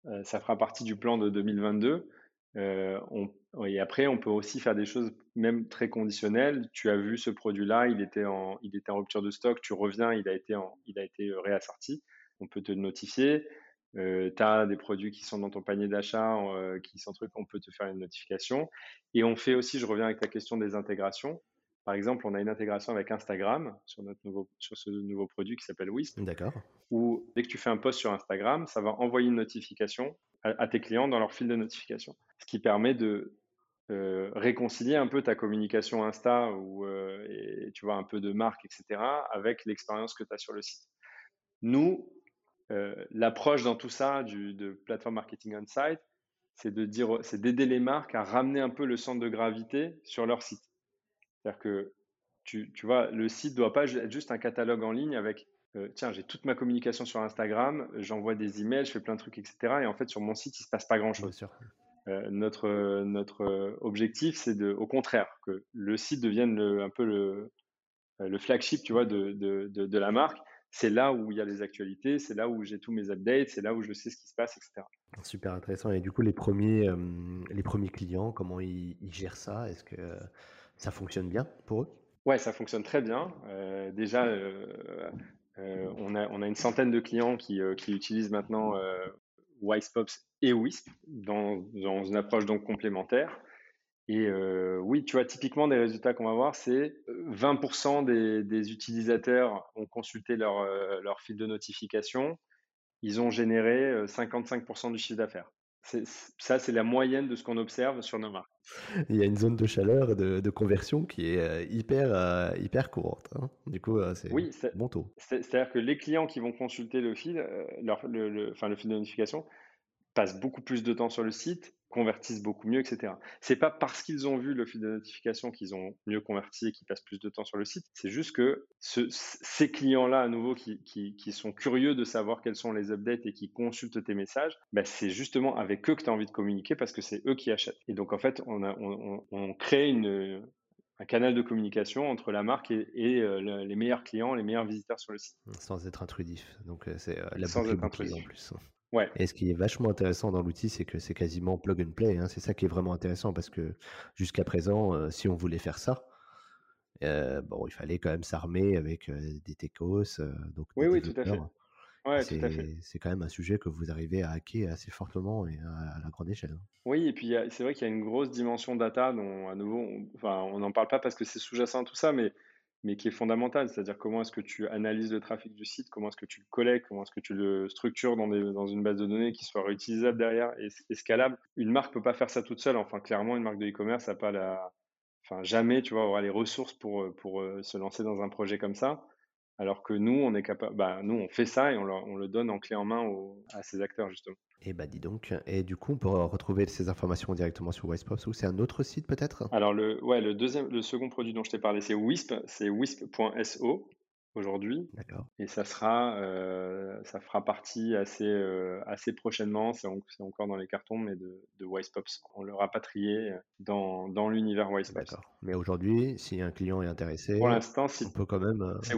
euh, ça fera partie du plan de 2022. Euh, on, et après, on peut aussi faire des choses même très conditionnelles. Tu as vu ce produit-là, il était en, il était en rupture de stock. Tu reviens, il a été en, il a été réassorti. On peut te notifier euh, tu as des produits qui sont dans ton panier d'achat, euh, qui sont trucs, on peut te faire une notification. Et on fait aussi, je reviens avec ta question des intégrations. Par exemple, on a une intégration avec Instagram sur, notre nouveau, sur ce nouveau produit qui s'appelle Wisp. D'accord. Où dès que tu fais un post sur Instagram, ça va envoyer une notification à, tes clients dans leur fil de notification. Ce qui permet de euh, réconcilier un peu ta communication Insta ou euh, tu vois un peu de marque, etc., avec l'expérience que tu as sur le site. Nous, euh, l'approche dans tout ça de plateforme marketing on-site, c'est de dire, c'est d'aider les marques à ramener un peu le centre de gravité sur leur site. C'est-à-dire que tu, tu, vois, le site doit pas être juste un catalogue en ligne avec euh, tiens, j'ai toute ma communication sur Instagram, j'envoie des emails, je fais plein de trucs, etc. Et en fait, sur mon site, il se passe pas grand-chose. Euh, notre, notre objectif, c'est de, au contraire, que le site devienne le, un peu le, le flagship, tu vois, de, de, de, de la marque c'est là où il y a les actualités, c'est là où j'ai tous mes updates, c'est là où je sais ce qui se passe, etc. Super intéressant et du coup les premiers, hem, les premiers clients, comment ils ils gèrent ça? Est-ce que ça fonctionne bien pour eux? Ouais, ça fonctionne très bien. Déjà, on a on a une centaine de clients qui, qui utilisent maintenant, heu, Wisepops et Wisp dans une approche donc complémentaire et oui, tu vois, typiquement des résultats qu'on va voir, c'est, heu, 20 des des utilisateurs ont consulté leur, fil de notification. Ils ont généré, heu, 55% du chiffre d'affaires. Ça, c'est la moyenne de ce qu'on observe sur nos marques. Il y a une zone de chaleur, de de conversion qui est, heu, hyper, heu, hyper courante, hein. Du coup, heu, c'est Oui, c'est bon taux. c'est c'est-à-dire que les clients qui vont consulter le fil, leur le le enfin le fil de notification, passent beaucoup plus de temps sur le site, convertissent beaucoup mieux, et cetera. C'est pas parce qu'ils ont vu le fil de notification qu'ils ont mieux converti et qu'ils passent plus de temps sur le site. C'est juste que ce ces clients-là, à nouveau, qui qui qui sont curieux de savoir quels sont les updates et qui consultent tes messages, bah, c'est justement avec eux que tu as envie de communiquer parce que c'est eux qui achètent et donc en fait, on a on on on crée une, un canal de communication entre la marque et le les meilleurs clients, les meilleurs visiteurs sur le site. Sans être intrusif, donc heu, c'est, heu, la Sans être bouclée en intrusif. plus. Ouais. Et ce qui est vachement intéressant dans l'outil, c'est que c'est quasiment plug and play, hein. C'est ça qui est vraiment intéressant parce que jusqu'à présent, heu, si on voulait faire ça, heu, bon, il fallait quand même s'armer avec, heu, des techos, donc des Oui, oui, tout à fait. Ouais, c'est quand même un sujet que vous arrivez à hacker assez fortement et à à la grande échelle, hein. Oui et puis c'est vrai qu'il y a une grosse dimension data dont à nouveau on enfin, on n'en parle pas parce que c'est sous-jacent tout ça, mais mais qui est fondamentale. C'est-à-dire comment est-ce que tu analyses le trafic du site, comment est-ce que tu le collectes, comment est-ce que tu le structures dans une base de données qui soit réutilisable derrière et et scalable. Une marque peut pas faire ça toute seule. Enfin, clairement, une marque de e-commerce a pas la enfin, jamais, tu vois, aura les ressources pour, heu, pour, heu, se lancer dans un projet comme ça. Alors que nous, on est capable bah, nous, on fait ça et on le donne en clé en main à ces acteurs, justement. Et bah, dis donc et du coup, on peut retrouver ces informations directement sur Wisepops ou c'est un autre site peut-être? Alors le ouais, le deuxième, le second produit dont je t'ai parlé, c'est Wisp, c'est wisp.so aujourd'hui et ça sera, heu, ça fera partie assez, heu, assez prochainement, c'est en c'est encore dans les cartons, mais de de Wisepops. On le rapatrié, heu, dans dans l'univers Wisepops. Mais aujourd'hui, si un client est Pour intéressé, l'instant, on peut quand même, c'est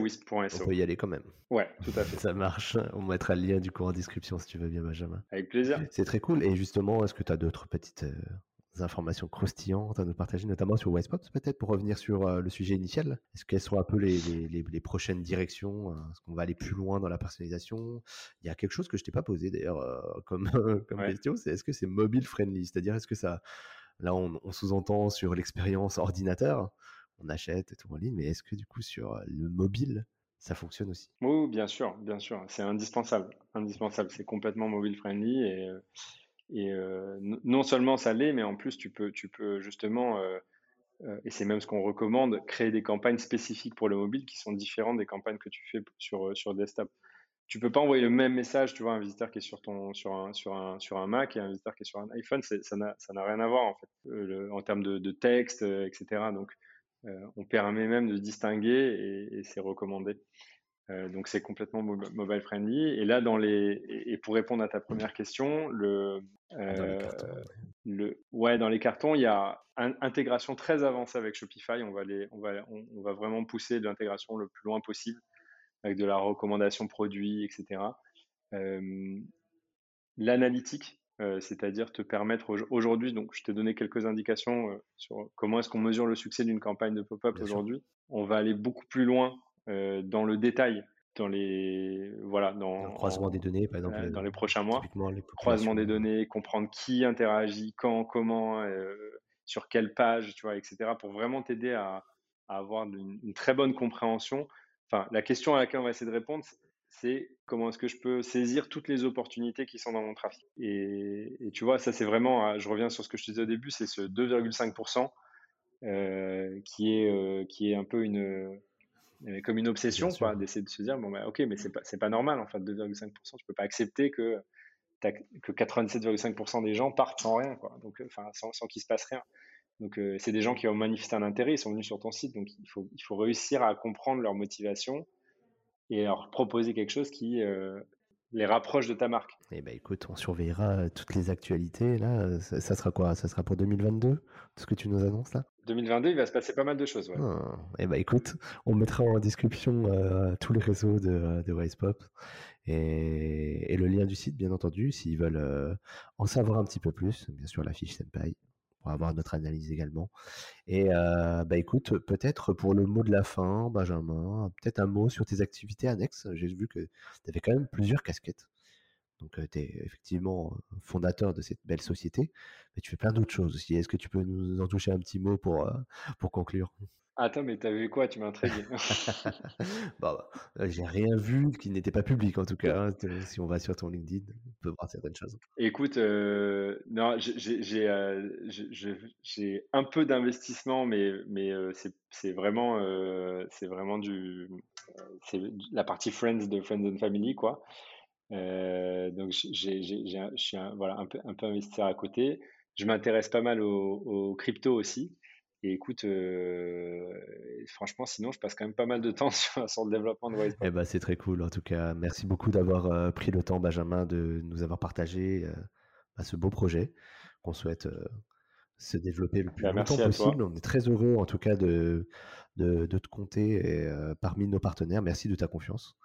on peut y aller quand même? Ouais, tout à fait. [LAUGHS] Ça marche. On mettra le lien du coup en description si tu veux bien, Benjamin. Avec plaisir. C'est très cool et justement, est-ce que tu as d'autres petites, informations croustillantes à nous partager, notamment sur Wisepops peut-être pour revenir sur, heu, le sujet initial? Est-ce quelles sont un peu les les les les prochaines directions? Heu, est-ce qu'on va aller plus loin dans la personnalisation? Il y a quelque chose que je t'ai pas posé d'ailleurs, heu, [LAUGHS] comme, comme Ouais. question, c'est est-ce que c'est mobile friendly? C'est-à-dire est-ce que ça là on on sous-entend sur l'expérience ordinateur, on achète et tout en ligne, mais est-ce que du coup sur, le mobile, ça fonctionne aussi? Oui, bien sûr, bien sûr, c'est indispensable, indispensable. C'est complètement mobile friendly et et heu, non seulement ça l'est, mais en plus tu peux tu peux justement, heu heu et c'est même ce qu'on recommande, créer des campagnes spécifiques pour le mobile qui sont différentes des campagnes que tu fais sur, sur desktop. Tu peux pas envoyer le même message, tu vois, un visiteur qui est sur ton sur un sur un sur un Mac et un visiteur qui est sur un iPhone, ça n'a rien à voir en fait, en termes de texte, heu et cetera donc on permet même de distinguer et c'est recommandé. Heu, donc c'est complètement mob mobile friendly et là dans les et pour répondre à ta première question, le, Dans les heu, cartons, ouais. le ouais, dans les cartons, il y a in intégration très avancée avec Shopify. On va les on va on on va vraiment pousser de l'intégration le plus loin possible avec de la recommandation produit et cetera. Hem, l'analytique, c'est-à-dire te permettre aujo aujourd'hui donc je t'ai donné quelques indications, sur comment est-ce qu'on mesure le succès d'une campagne de pop-up aujourd'hui. On va aller beaucoup plus loin, dans le détail, dans les voilà, dans Dans le croisement des données, par exemple, heu, dans les prochains mois. les Croisement des heu données, comprendre qui interagit, quand, comment, sur quelle page, tu vois? Et cetera, pour vraiment t'aider à à avoir une une très bonne compréhension. Enfin, la question à laquelle on va essayer de répondre, c'est: «Comment est-ce que je peux saisir toutes les opportunités qui sont dans mon trafic?» et et tu vois, ça, c'est vraiment, je reviens sur ce que je te disais au début, c'est ce 2,5 heu, qui est, qui est un peu une, heu, comme une obsession, quoi, d'essayer de se dire: «Bon, bah, OK, mais c'est pas c'est pas normal, en fait, 2,5% Tu peux pas accepter que que 87,5% des gens partent sans rien, quoi, donc enfin, sans sans qu'il se passe rien. Donc heu, c'est des gens qui ont manifesté un intérêt, ils sont venus sur ton site, donc il faut il faut réussir à comprendre leur motivation et leur proposer quelque chose qui, heu, les rapproche de ta marque. Eh ben, écoute, on surveillera, heu, toutes les actualités là, heu, ça ça sera quoi? Ça sera pour 2022? Ce que tu nous annonces là? 2022, il va se passer pas mal de choses. Ouais. Ah, eh ben, écoute, on mettra en description euh, tous les réseaux de, de Wisepop et, et, le lien du site, bien entendu, s'ils veulent euh, en savoir un petit peu plus. Bien sûr, la fiche Senpai pour avoir notre analyse également. Et euh, bah écoute, peut-être pour le mot de la fin, Benjamin, peut-être un mot sur tes activités annexes. J'ai vu que tu avais quand même plusieurs casquettes. Donc, tu es effectivement fondateur de cette belle société, mais tu fais plein d'autres choses aussi. Est-ce que tu peux nous en toucher un petit mot pour, pour conclure? Attends, mais t'as vu quoi? Tu m'as intrigué. [LAUGHS] bah, j'ai rien vu qui n'était pas public en tout cas. Hein. Si on va sur ton LinkedIn, on peut voir certaines choses. Écoute, non, j'ai un peu d'investissement, mais, mais c'est vraiment, c'est vraiment du, la partie Friends de Friends and Family, quoi. Euh, donc, j'ai, je suis un, voilà, un, peu, un peu investisseur à côté. Je m'intéresse pas mal aux, crypto aussi. Et écoute, euh, franchement, sinon, je passe quand même pas mal de temps [LAUGHS] sur, sur le développement de Wise. Eh ben, c'est très cool. En tout cas, merci beaucoup d'avoir euh, pris le temps, Benjamin, de nous avoir partagé bah, ce beau projet qu'on souhaite se développer le plus bah, longtemps possible. On est très heureux, en tout cas, de, de, de te compter parmi nos partenaires. Merci de ta confiance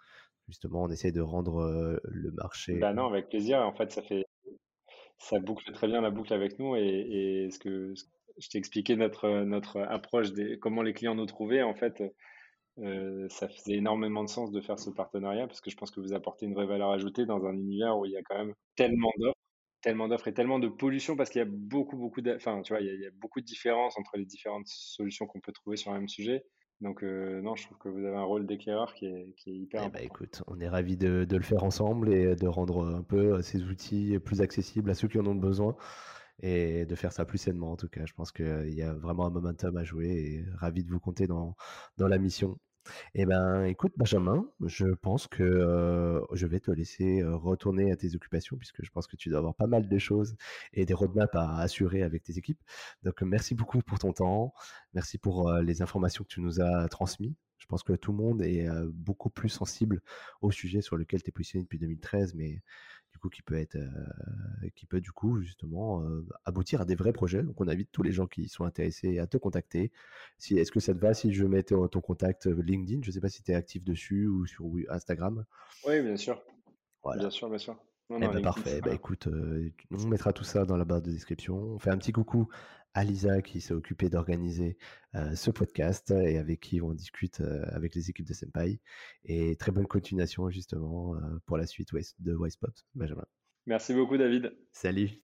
justement, on essaie de rendre le marché. Bah non, avec plaisir. En fait, ça fait, ça boucle très bien la boucle avec nous et, ce que je t'ai expliqué notre notre approche des comment les clients nous trouvaient. En fait, ça faisait énormément de sens de faire ce partenariat parce que je pense que vous apportez une vraie valeur ajoutée dans un univers où il y a quand même tellement d'offres, tellement d'offres et tellement de pollution parce qu'il y a beaucoup beaucoup de, enfin, tu vois, il y a beaucoup de différences entre les différentes solutions qu'on peut trouver sur un même sujet. Donc euh, non, je trouve que vous avez un rôle d'éclaireur qui est, qui est hyper eh ben, écoute, on est ravis de, de, le faire ensemble et de rendre un peu ces outils plus accessibles à ceux qui en ont besoin et de faire ça plus sainement en tout cas. Je pense qu'il y a vraiment un momentum à jouer et ravi de vous compter dans, dans la mission. Eh ben, écoute, Benjamin, je pense que je vais te laisser retourner à tes occupations puisque je pense que tu dois avoir pas mal de choses et des roadmaps à assurer avec tes équipes. Donc, merci beaucoup pour ton temps. Merci pour les informations que tu nous as transmises. Je pense que tout le monde est beaucoup plus sensible au sujet sur lequel tu es positionné depuis 2013, mais du coup qui peut être euh, qui peut du coup justement euh, aboutir à des vrais projets. Donc on invite tous les gens qui sont intéressés à te contacter. Si est-ce que ça te va si je mets ton, contact euh, LinkedIn? Je ne sais pas si tu es actif dessus ou sur Instagram. Oui, bien sûr. Bien sûr, bien sûr. Eh ben, parfait. Bah, écoute, on mettra tout ça dans la barre de description. On fait un petit coucou à Lisa qui s'est occupée d'organiser ce podcast et avec qui on discute avec les équipes de Senpai. Et très bonne continuation justement pour la suite de Wisepop, Benjamin. Merci beaucoup David. Salut.